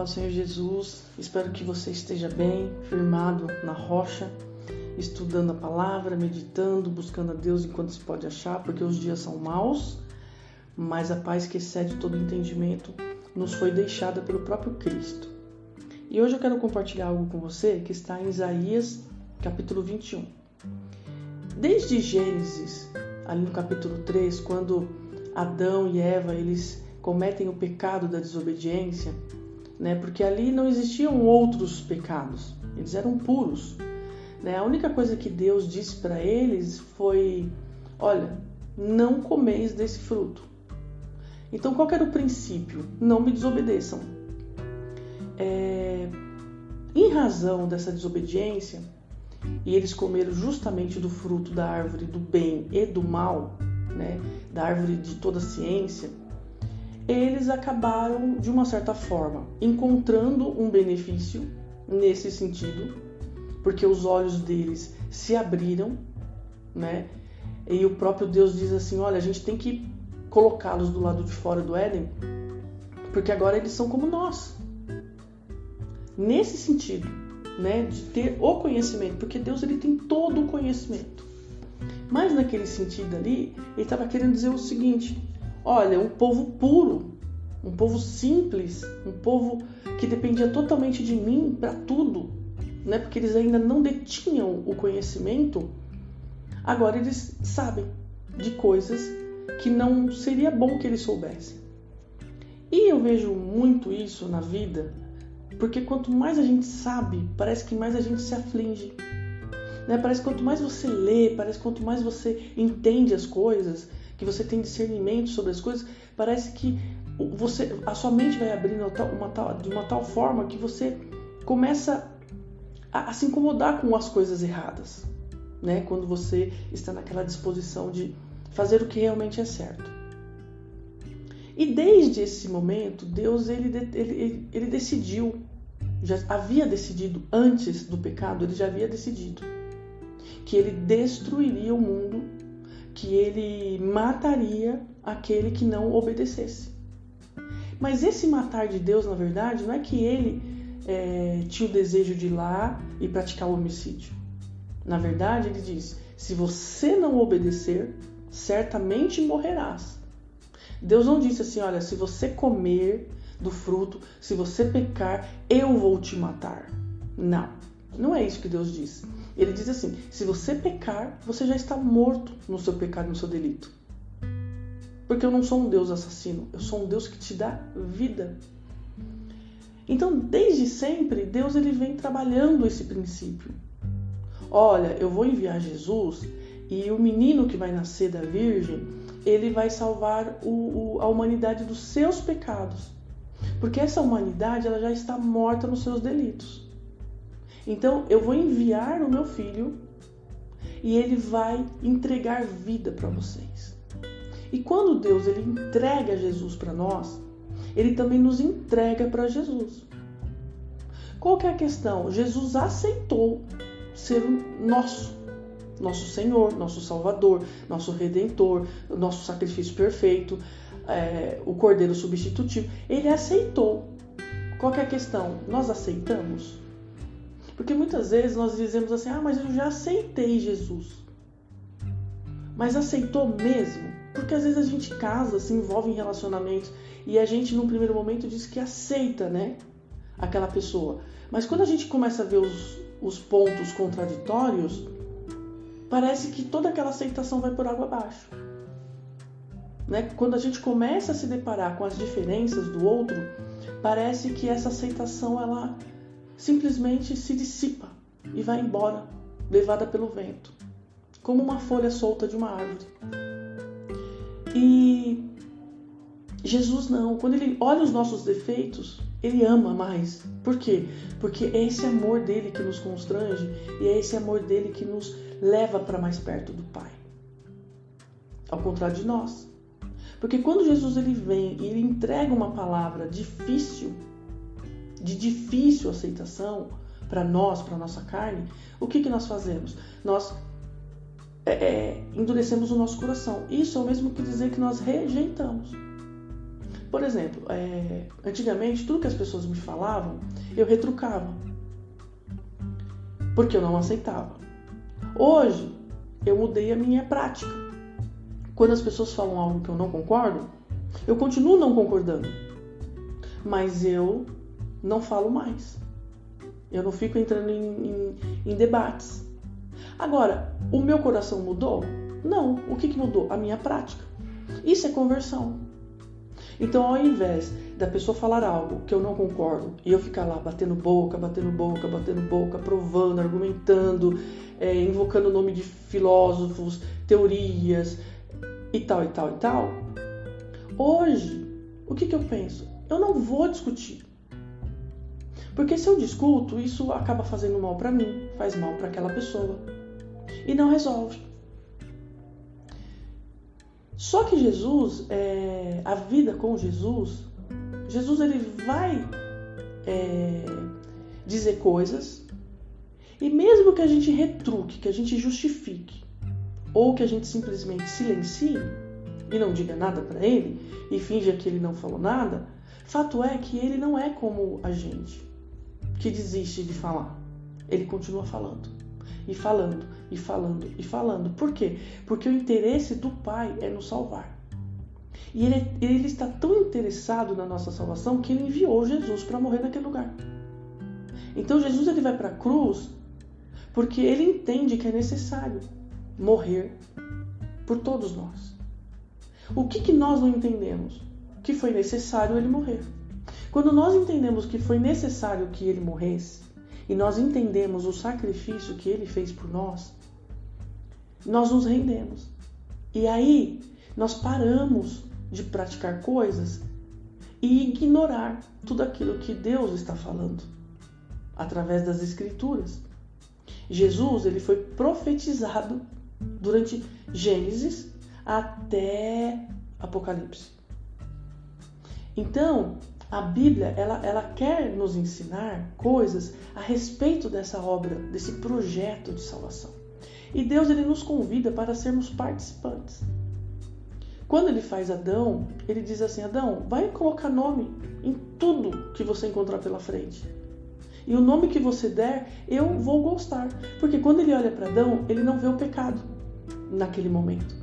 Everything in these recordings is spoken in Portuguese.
paz do Senhor Jesus. Espero que você esteja bem, firmado na rocha, estudando a palavra, meditando, buscando a Deus enquanto se pode achar, porque os dias são maus, mas a paz que excede todo entendimento nos foi deixada pelo próprio Cristo. E hoje eu quero compartilhar algo com você que está em Isaías, capítulo 21. Desde Gênesis, ali no capítulo 3, quando Adão e Eva, eles cometem o pecado da desobediência, né? Porque ali não existiam outros pecados, eles eram puros. Né? A única coisa que Deus disse para eles foi: olha, não comeis desse fruto. Então, qual era o princípio? Não me desobedeçam. É... Em razão dessa desobediência, e eles comeram justamente do fruto da árvore do bem e do mal, né? da árvore de toda ciência, eles acabaram, de uma certa forma, encontrando um benefício nesse sentido, porque os olhos deles se abriram, né? E o próprio Deus diz assim: olha, a gente tem que colocá-los do lado de fora do Éden, porque agora eles são como nós. Nesse sentido, né, de ter o conhecimento, porque Deus ele tem todo o conhecimento. Mas naquele sentido ali, ele estava querendo dizer o seguinte: Olha, um povo puro, um povo simples, um povo que dependia totalmente de mim para tudo, né? Porque eles ainda não detinham o conhecimento. Agora eles sabem de coisas que não seria bom que eles soubessem. E eu vejo muito isso na vida, porque quanto mais a gente sabe, parece que mais a gente se aflige. Né? Parece que quanto mais você lê, parece que quanto mais você entende as coisas, que você tem discernimento sobre as coisas, parece que você, a sua mente vai abrindo uma tal, de uma tal forma que você começa a, a se incomodar com as coisas erradas, né? Quando você está naquela disposição de fazer o que realmente é certo. E desde esse momento, Deus ele, ele, ele, decidiu, já havia decidido antes do pecado, ele já havia decidido que ele destruiria o mundo que ele mataria aquele que não obedecesse. Mas esse matar de Deus, na verdade, não é que ele é, tinha o desejo de ir lá e praticar o homicídio. Na verdade, ele diz: se você não obedecer, certamente morrerás. Deus não disse assim: olha, se você comer do fruto, se você pecar, eu vou te matar. Não, não é isso que Deus diz. Ele diz assim: se você pecar, você já está morto no seu pecado, no seu delito. Porque eu não sou um Deus assassino, eu sou um Deus que te dá vida. Então, desde sempre, Deus ele vem trabalhando esse princípio. Olha, eu vou enviar Jesus e o menino que vai nascer da Virgem, ele vai salvar o, o, a humanidade dos seus pecados. Porque essa humanidade ela já está morta nos seus delitos. Então eu vou enviar o meu filho e ele vai entregar vida para vocês. E quando Deus ele entrega Jesus para nós, ele também nos entrega para Jesus. Qual que é a questão? Jesus aceitou ser nosso, nosso Senhor, nosso Salvador, nosso Redentor, nosso sacrifício perfeito, é, o Cordeiro substitutivo. Ele aceitou. Qual que é a questão? Nós aceitamos? Porque muitas vezes nós dizemos assim: ah, mas eu já aceitei Jesus. Mas aceitou mesmo? Porque às vezes a gente casa, se envolve em relacionamentos e a gente, num primeiro momento, diz que aceita, né? Aquela pessoa. Mas quando a gente começa a ver os, os pontos contraditórios, parece que toda aquela aceitação vai por água abaixo. Né? Quando a gente começa a se deparar com as diferenças do outro, parece que essa aceitação ela simplesmente se dissipa e vai embora, levada pelo vento, como uma folha solta de uma árvore. E Jesus não, quando ele olha os nossos defeitos, ele ama mais. Por quê? Porque é esse amor dele que nos constrange e é esse amor dele que nos leva para mais perto do Pai. Ao contrário de nós. Porque quando Jesus ele vem e ele entrega uma palavra difícil, de difícil aceitação para nós, para nossa carne, o que, que nós fazemos? Nós é, é, endurecemos o nosso coração. Isso é o mesmo que dizer que nós rejeitamos. Por exemplo, é, antigamente tudo que as pessoas me falavam, eu retrucava. Porque eu não aceitava. Hoje, eu mudei a minha prática. Quando as pessoas falam algo que eu não concordo, eu continuo não concordando. Mas eu não falo mais. Eu não fico entrando em, em, em debates. Agora, o meu coração mudou? Não. O que, que mudou? A minha prática. Isso é conversão. Então, ao invés da pessoa falar algo que eu não concordo e eu ficar lá batendo boca, batendo boca, batendo boca, provando, argumentando, é, invocando o nome de filósofos, teorias e tal, e tal, e tal, hoje, o que, que eu penso? Eu não vou discutir. Porque se eu discuto, isso acaba fazendo mal para mim, faz mal para aquela pessoa. E não resolve. Só que Jesus, é, a vida com Jesus, Jesus ele vai é, dizer coisas. E mesmo que a gente retruque, que a gente justifique ou que a gente simplesmente silencie e não diga nada para ele e finja que ele não falou nada, fato é que ele não é como a gente que desiste de falar. Ele continua falando e falando e falando e falando. Por quê? Porque o interesse do Pai é nos salvar. E ele, ele está tão interessado na nossa salvação que ele enviou Jesus para morrer naquele lugar. Então Jesus ele vai para a cruz porque ele entende que é necessário morrer por todos nós. O que, que nós não entendemos? Que foi necessário ele morrer. Quando nós entendemos que foi necessário que ele morresse, e nós entendemos o sacrifício que ele fez por nós, nós nos rendemos. E aí nós paramos de praticar coisas e ignorar tudo aquilo que Deus está falando através das escrituras. Jesus, ele foi profetizado durante Gênesis até Apocalipse. Então, a Bíblia ela, ela quer nos ensinar coisas a respeito dessa obra, desse projeto de salvação. E Deus ele nos convida para sermos participantes. Quando ele faz Adão, ele diz assim: Adão, vai colocar nome em tudo que você encontrar pela frente. E o nome que você der, eu vou gostar. Porque quando ele olha para Adão, ele não vê o pecado naquele momento.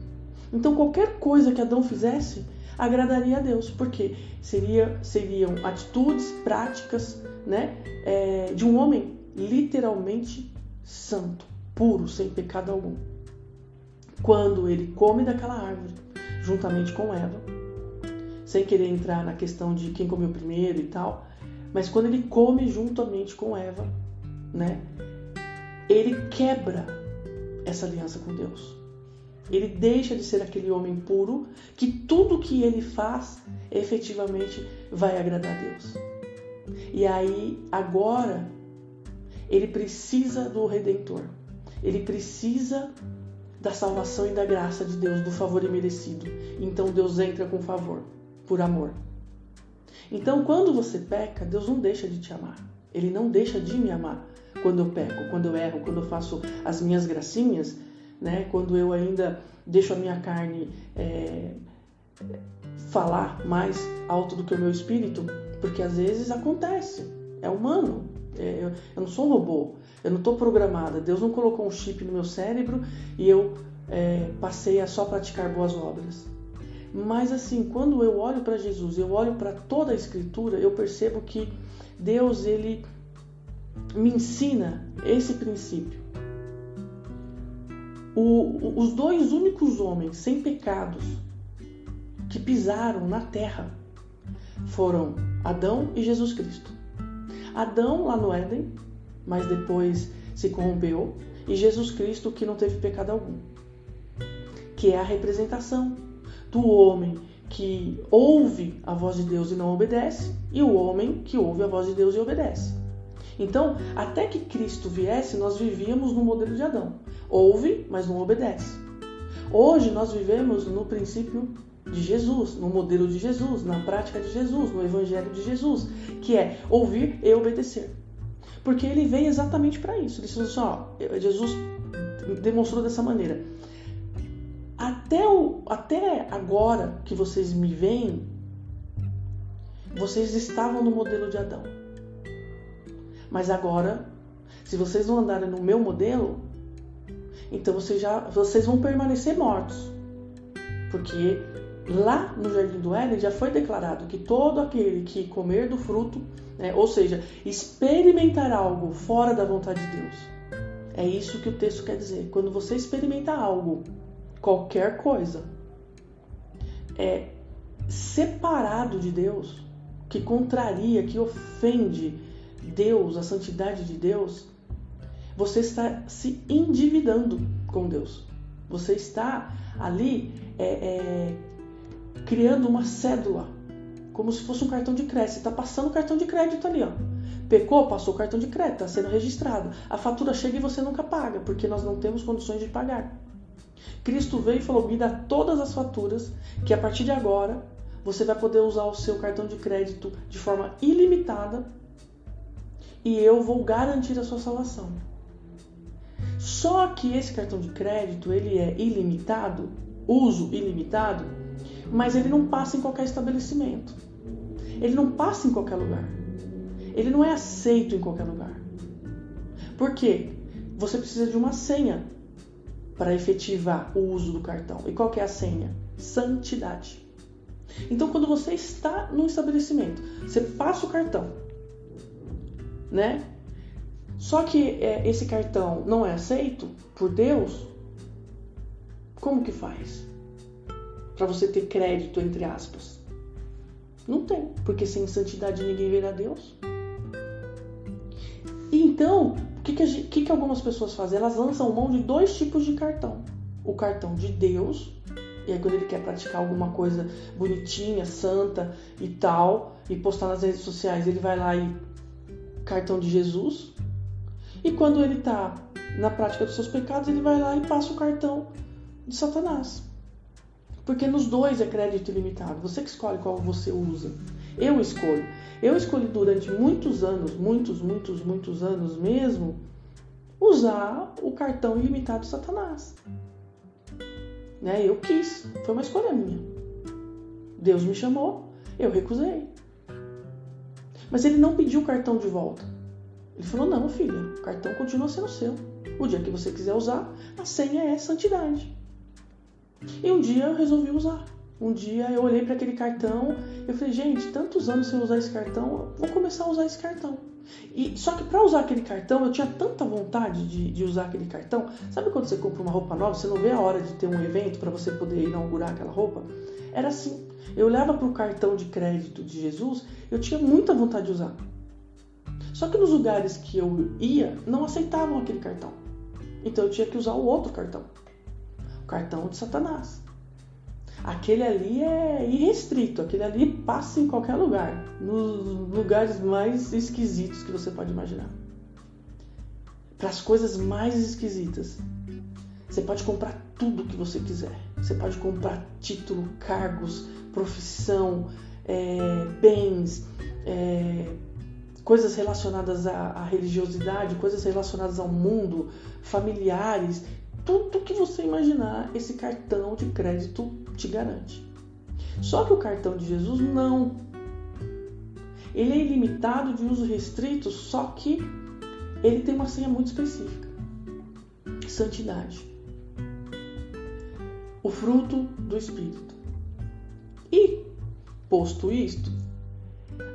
Então, qualquer coisa que Adão fizesse, agradaria a Deus, porque seria, seriam atitudes, práticas né, é, de um homem literalmente santo, puro, sem pecado algum. Quando ele come daquela árvore, juntamente com Eva, sem querer entrar na questão de quem comeu primeiro e tal, mas quando ele come juntamente com Eva, né, ele quebra essa aliança com Deus. Ele deixa de ser aquele homem puro que tudo que ele faz efetivamente vai agradar a Deus. E aí, agora, ele precisa do redentor. Ele precisa da salvação e da graça de Deus, do favor imerecido. Então Deus entra com favor, por amor. Então, quando você peca, Deus não deixa de te amar. Ele não deixa de me amar quando eu peco, quando eu erro, quando eu faço as minhas gracinhas né? Quando eu ainda deixo a minha carne é, falar mais alto do que o meu espírito, porque às vezes acontece, é humano. É, eu, eu, não sou um robô, eu não estou programada. Deus não colocou um chip no meu cérebro e eu é, passei a só praticar boas obras. Mas assim, quando eu olho para Jesus, eu olho para toda a Escritura, eu percebo que Deus ele me ensina esse princípio o, os dois únicos homens sem pecados que pisaram na terra foram Adão e Jesus Cristo. Adão lá no Éden, mas depois se corrompeu, e Jesus Cristo que não teve pecado algum, que é a representação do homem que ouve a voz de Deus e não obedece, e o homem que ouve a voz de Deus e obedece. Então, até que Cristo viesse, nós vivíamos no modelo de Adão. Ouve, mas não obedece. Hoje nós vivemos no princípio de Jesus, no modelo de Jesus, na prática de Jesus, no evangelho de Jesus, que é ouvir e obedecer. Porque ele veio exatamente para isso. Ele disse assim, ó, Jesus demonstrou dessa maneira. Até, o, até agora que vocês me veem, vocês estavam no modelo de Adão. Mas agora, se vocês não andarem no meu modelo, então vocês já vocês vão permanecer mortos. Porque lá no Jardim do Éden já foi declarado que todo aquele que comer do fruto, né, ou seja, experimentar algo fora da vontade de Deus. É isso que o texto quer dizer. Quando você experimenta algo, qualquer coisa, é separado de Deus, que contraria, que ofende Deus, a santidade de Deus, você está se endividando com Deus. Você está ali é, é, criando uma cédula, como se fosse um cartão de crédito. Você está passando o cartão de crédito ali, ó. Pecou, passou o cartão de crédito, está sendo registrado. A fatura chega e você nunca paga, porque nós não temos condições de pagar. Cristo veio e falou: me dá todas as faturas, que a partir de agora você vai poder usar o seu cartão de crédito de forma ilimitada e eu vou garantir a sua salvação. Só que esse cartão de crédito ele é ilimitado, uso ilimitado, mas ele não passa em qualquer estabelecimento. Ele não passa em qualquer lugar. Ele não é aceito em qualquer lugar. Por quê? Você precisa de uma senha para efetivar o uso do cartão. E qual é a senha? Santidade. Então, quando você está num estabelecimento, você passa o cartão, né? Só que é, esse cartão não é aceito por Deus, como que faz? Para você ter crédito, entre aspas. Não tem, porque sem santidade ninguém verá Deus. Então, o que, que, que, que algumas pessoas fazem? Elas lançam mão de dois tipos de cartão: o cartão de Deus, e aí quando ele quer praticar alguma coisa bonitinha, santa e tal, e postar nas redes sociais, ele vai lá e cartão de Jesus. E quando ele está na prática dos seus pecados, ele vai lá e passa o cartão de Satanás. Porque nos dois é crédito ilimitado. Você que escolhe qual você usa. Eu escolho. Eu escolhi durante muitos anos, muitos, muitos, muitos anos mesmo, usar o cartão ilimitado de Satanás. Né? Eu quis, foi uma escolha minha. Deus me chamou, eu recusei. Mas ele não pediu o cartão de volta. Ele falou: Não, filha, o cartão continua sendo seu. O dia que você quiser usar, a senha é santidade. E um dia eu resolvi usar. Um dia eu olhei para aquele cartão, eu falei, gente, tantos anos sem usar esse cartão, vou começar a usar esse cartão. E só que para usar aquele cartão, eu tinha tanta vontade de, de, usar aquele cartão. Sabe quando você compra uma roupa nova, você não vê a hora de ter um evento para você poder inaugurar aquela roupa? Era assim. Eu olhava para o cartão de crédito de Jesus, eu tinha muita vontade de usar. Só que nos lugares que eu ia, não aceitavam aquele cartão. Então eu tinha que usar o outro cartão. O cartão de Satanás. Aquele ali é irrestrito, aquele ali passa em qualquer lugar, nos lugares mais esquisitos que você pode imaginar. Para as coisas mais esquisitas. Você pode comprar tudo que você quiser. Você pode comprar título, cargos, profissão, é, bens, é, coisas relacionadas à, à religiosidade, coisas relacionadas ao mundo, familiares, tudo que você imaginar, esse cartão de crédito te garante. Só que o cartão de Jesus não. Ele é ilimitado de uso restrito, só que ele tem uma senha muito específica: santidade. O fruto do Espírito. E, posto isto,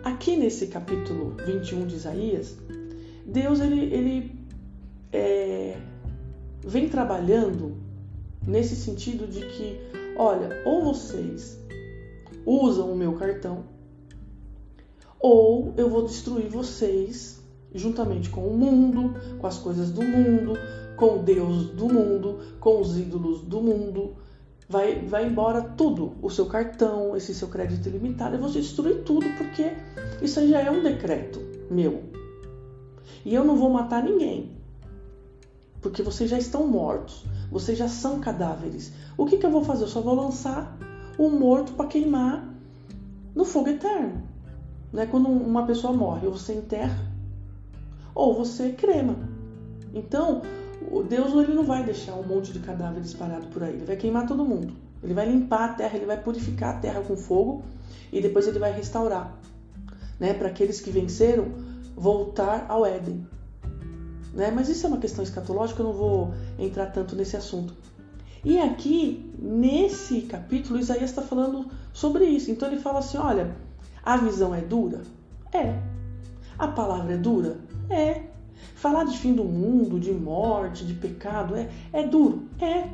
aqui nesse capítulo 21 de Isaías, Deus ele, ele é, vem trabalhando nesse sentido de que, olha, ou vocês usam o meu cartão, ou eu vou destruir vocês juntamente com o mundo, com as coisas do mundo, com Deus do mundo, com os ídolos do mundo. Vai, vai embora tudo, o seu cartão, esse seu crédito ilimitado, eu vou destruir tudo porque isso aí já é um decreto meu. E eu não vou matar ninguém porque vocês já estão mortos, vocês já são cadáveres. O que, que eu vou fazer? Eu só vou lançar o morto para queimar no fogo eterno. Né? Quando uma pessoa morre, ou você enterra, ou você crema. Então, Deus ele não vai deixar um monte de cadáveres parado por aí, ele vai queimar todo mundo. Ele vai limpar a terra, ele vai purificar a terra com fogo e depois ele vai restaurar. né, para aqueles que venceram, voltar ao Éden. Né? Mas isso é uma questão escatológica, eu não vou entrar tanto nesse assunto. E aqui, nesse capítulo, Isaías está falando sobre isso. Então ele fala assim: olha, a visão é dura? É. A palavra é dura? É. Falar de fim do mundo, de morte, de pecado, é, é duro? É.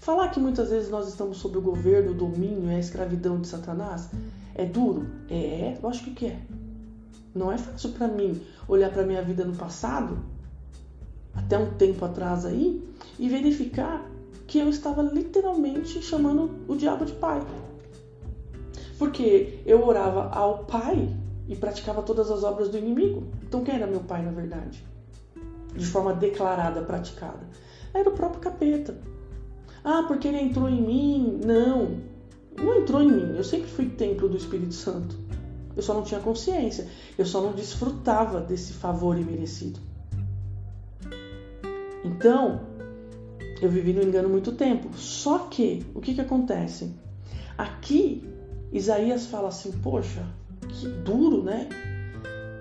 Falar que muitas vezes nós estamos sob o governo, o domínio e a escravidão de Satanás é duro? É, lógico que é. Não é fácil para mim olhar para minha vida no passado, até um tempo atrás aí, e verificar que eu estava literalmente chamando o diabo de pai. Porque eu orava ao pai e praticava todas as obras do inimigo. Então quem era meu pai na verdade? De forma declarada, praticada. Era o próprio capeta. Ah, porque ele entrou em mim? Não, não entrou em mim. Eu sempre fui templo do Espírito Santo. Eu só não tinha consciência. Eu só não desfrutava desse favor imerecido. Então, eu vivi no engano muito tempo. Só que, o que, que acontece? Aqui, Isaías fala assim: Poxa, que duro, né?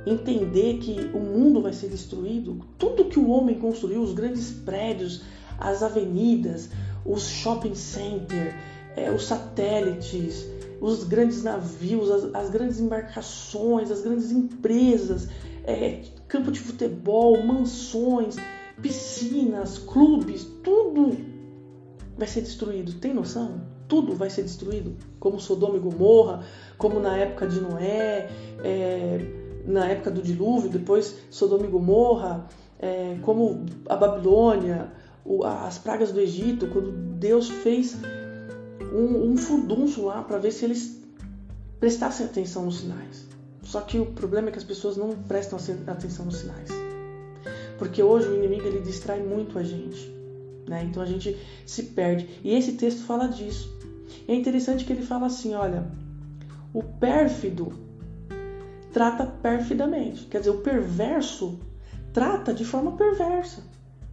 Entender que o mundo vai ser destruído. Tudo que o homem construiu, os grandes prédios, as avenidas, os shopping centers, é, os satélites, os grandes navios, as, as, grandes embarcações, as grandes empresas, é, campo de futebol, mansões piscinas, clubes, tudo vai ser destruído. Tem noção? Tudo vai ser destruído, como Sodoma e Gomorra, como na época de Noé, é, na época do dilúvio, depois Sodoma e Gomorra, é, como a Babilônia, o, as pragas do Egito, quando Deus fez um, um furdunço lá para ver se eles prestassem atenção nos sinais. Só que o problema é que as pessoas não prestam atenção nos sinais porque hoje o inimigo ele distrai muito a gente, né? Então a gente se perde. E esse texto fala disso. É interessante que ele fala assim, olha, o pérfido trata perfidamente, quer dizer, o perverso trata de forma perversa.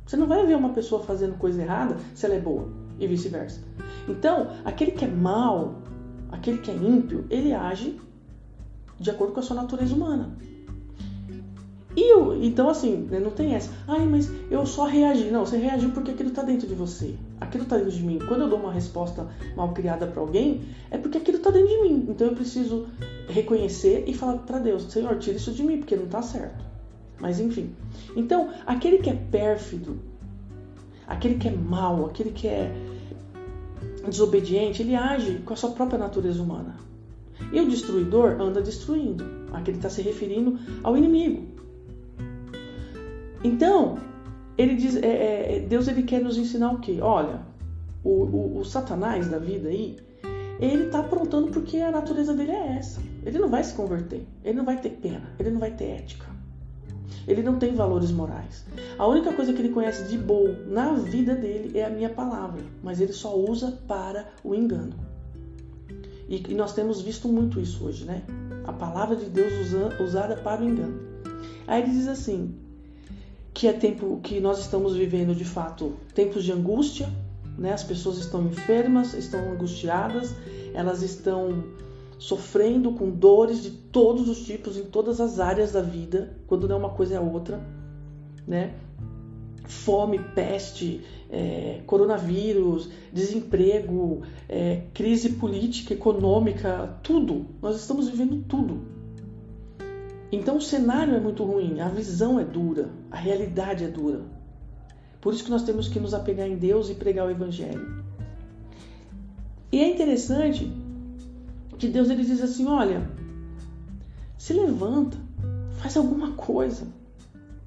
Você não vai ver uma pessoa fazendo coisa errada se ela é boa e vice-versa. Então, aquele que é mal, aquele que é ímpio, ele age de acordo com a sua natureza humana. E eu, então, assim, né, não tem essa. Ai, mas eu só reagi. Não, você reagiu porque aquilo está dentro de você. Aquilo está dentro de mim. Quando eu dou uma resposta mal criada para alguém, é porque aquilo está dentro de mim. Então eu preciso reconhecer e falar para Deus: Senhor, tira isso de mim, porque não está certo. Mas enfim. Então, aquele que é pérfido, aquele que é mau, aquele que é desobediente, ele age com a sua própria natureza humana. E o destruidor anda destruindo. Aqui ele está se referindo ao inimigo. Então, ele diz, é, é, é, Deus ele quer nos ensinar o quê? Olha, o, o, o Satanás da vida aí, ele está aprontando porque a natureza dele é essa. Ele não vai se converter, ele não vai ter pena, ele não vai ter ética. Ele não tem valores morais. A única coisa que ele conhece de bom na vida dele é a minha palavra, mas ele só usa para o engano. E, e nós temos visto muito isso hoje, né? A palavra de Deus usa, usada para o engano. Aí ele diz assim: que é tempo que nós estamos vivendo de fato tempos de angústia, né? As pessoas estão enfermas, estão angustiadas, elas estão sofrendo com dores de todos os tipos em todas as áreas da vida, quando não é uma coisa é outra, né? Fome, peste, é, coronavírus, desemprego, é, crise política, econômica, tudo. Nós estamos vivendo tudo. Então o cenário é muito ruim, a visão é dura, a realidade é dura. Por isso que nós temos que nos apegar em Deus e pregar o Evangelho. E é interessante que Deus ele diz assim: olha, se levanta, faz alguma coisa,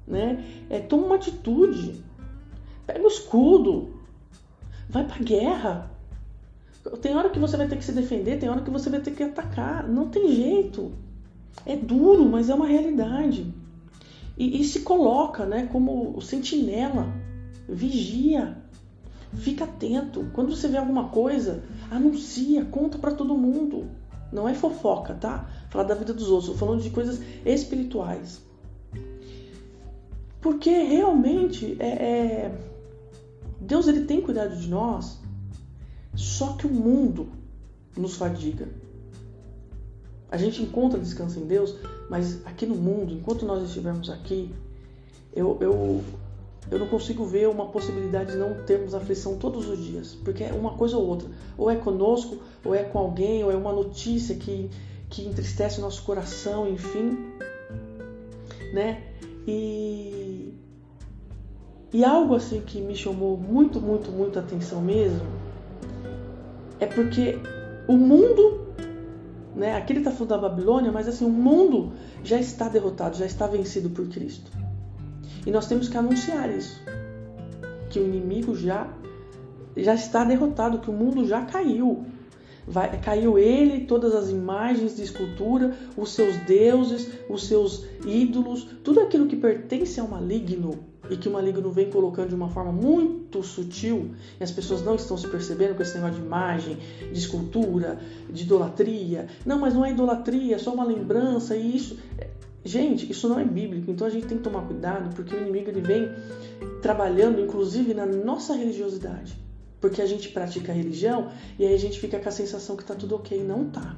né? É, toma uma atitude, pega o escudo, vai para guerra. Tem hora que você vai ter que se defender, tem hora que você vai ter que atacar. Não tem jeito. É duro, mas é uma realidade. E, e se coloca né, como sentinela, vigia, fica atento. Quando você vê alguma coisa, anuncia, conta para todo mundo. Não é fofoca, tá? Falar da vida dos outros, estou falando de coisas espirituais. Porque realmente é, é... Deus ele tem cuidado de nós, só que o mundo nos fadiga. A gente encontra descanso em Deus, mas aqui no mundo, enquanto nós estivermos aqui, eu, eu, eu não consigo ver uma possibilidade de não termos aflição todos os dias, porque é uma coisa ou outra. Ou é conosco, ou é com alguém, ou é uma notícia que, que entristece o nosso coração, enfim. Né? E, e algo assim que me chamou muito, muito, muito atenção mesmo é porque o mundo, né? Aqui ele está falando da Babilônia, mas assim, o mundo já está derrotado, já está vencido por Cristo. E nós temos que anunciar isso. Que o inimigo já, já está derrotado, que o mundo já caiu. Vai, caiu ele, todas as imagens de escultura, os seus deuses, os seus ídolos, tudo aquilo que pertence ao maligno e que o maligno vem colocando de uma forma muito sutil e as pessoas não estão se percebendo com esse negócio de imagem, de escultura, de idolatria. Não, mas não é idolatria, é só uma lembrança e isso. Gente, isso não é bíblico, então a gente tem que tomar cuidado porque o inimigo ele vem trabalhando inclusive na nossa religiosidade. Porque a gente pratica a religião e aí a gente fica com a sensação que tá tudo ok. Não tá.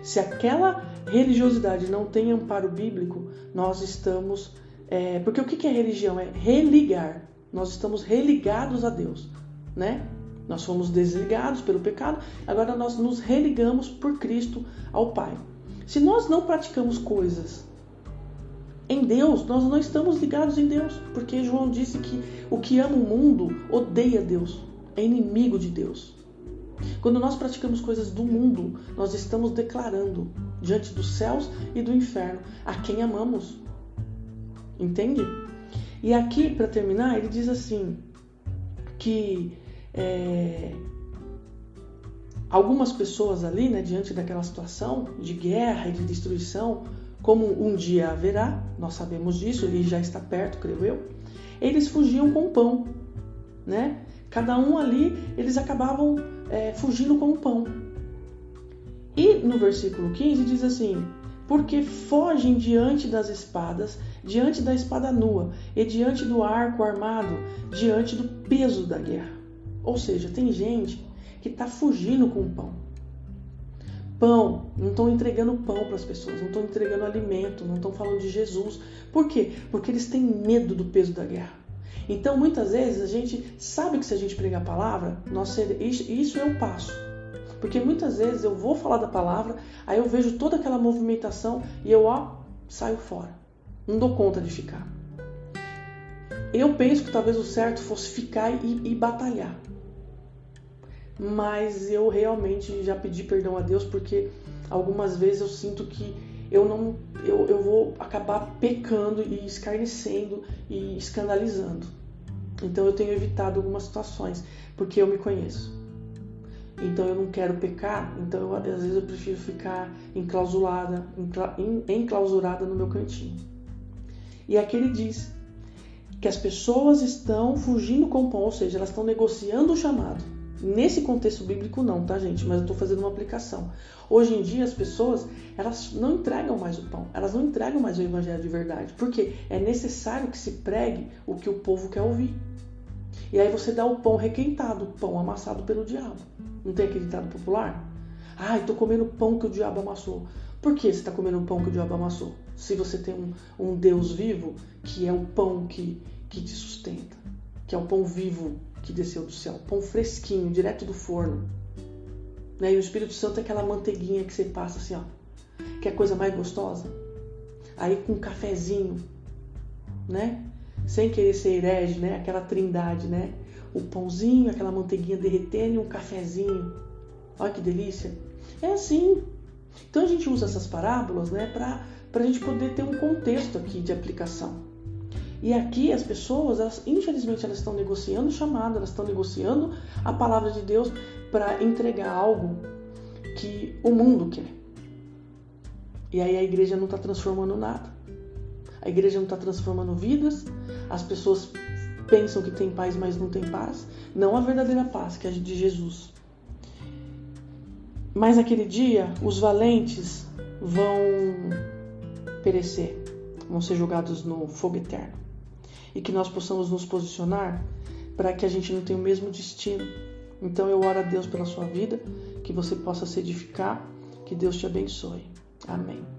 Se aquela religiosidade não tem amparo bíblico, nós estamos. É, porque o que é religião? É religar. Nós estamos religados a Deus, né? Nós fomos desligados pelo pecado, agora nós nos religamos por Cristo ao Pai. Se nós não praticamos coisas em Deus, nós não estamos ligados em Deus, porque João disse que o que ama o mundo odeia Deus, é inimigo de Deus. Quando nós praticamos coisas do mundo, nós estamos declarando diante dos céus e do inferno a quem amamos. Entende? E aqui, para terminar, ele diz assim: que é, algumas pessoas ali, né, diante daquela situação de guerra e de destruição, como um dia haverá, nós sabemos disso, e já está perto, creio eu, eles fugiam com pão, né? Cada um ali, eles acabavam é, fugindo com o pão. E no versículo 15 diz assim: Porque fogem diante das espadas, diante da espada nua, e diante do arco armado, diante do peso da guerra. Ou seja, tem gente que está fugindo com o pão. Pão, não estão entregando pão para as pessoas, não estão entregando alimento, não estão falando de Jesus. Por quê? Porque eles têm medo do peso da guerra. Então, muitas vezes, a gente sabe que se a gente pregar a palavra, nós, isso eu passo. Porque muitas vezes eu vou falar da palavra, aí eu vejo toda aquela movimentação e eu, ó, saio fora. Não dou conta de ficar. Eu penso que talvez o certo fosse ficar e, e batalhar mas eu realmente já pedi perdão a Deus porque algumas vezes eu sinto que eu não eu, eu vou acabar pecando e escarnecendo e escandalizando. Então eu tenho evitado algumas situações porque eu me conheço. Então eu não quero pecar, então eu, às vezes eu prefiro ficar enclausurada, enclausurada no meu cantinho. E aqui ele diz que as pessoas estão fugindo com o pão, ou seja, elas estão negociando o chamado Nesse contexto bíblico não, tá gente? Mas eu estou fazendo uma aplicação. Hoje em dia as pessoas elas não entregam mais o pão, elas não entregam mais o evangelho de verdade, porque é necessário que se pregue o que o povo quer ouvir. E aí você dá o pão requentado, pão amassado pelo diabo. Não tem aquele ditado popular? Ai, estou comendo pão que o diabo amassou. Por que você está comendo pão que o diabo amassou? Se você tem um, um Deus vivo que é o pão que, que te sustenta, que é o pão vivo que desceu do céu, pão fresquinho, direto do forno. Né? E o Espírito Santo é aquela manteiguinha que você passa assim, ó, que é a coisa mais gostosa. Aí com um cafezinho, né? Sem querer ser herege, né? Aquela trindade, né? O pãozinho, aquela manteiguinha derretendo e um cafezinho. Olha que delícia. É assim. Então a gente usa essas parábolas, né, para a gente poder ter um contexto aqui de aplicação. E aqui as pessoas, elas, infelizmente, elas estão negociando o chamado, elas estão negociando a palavra de Deus para entregar algo que o mundo quer. E aí a igreja não está transformando nada. A igreja não está transformando vidas. As pessoas pensam que tem paz, mas não tem paz. Não a verdadeira paz, que é de Jesus. Mas naquele dia, os valentes vão perecer, vão ser jogados no fogo eterno e que nós possamos nos posicionar para que a gente não tenha o mesmo destino. Então eu oro a Deus pela sua vida, que você possa se edificar Que Deus te abençoe. Amém.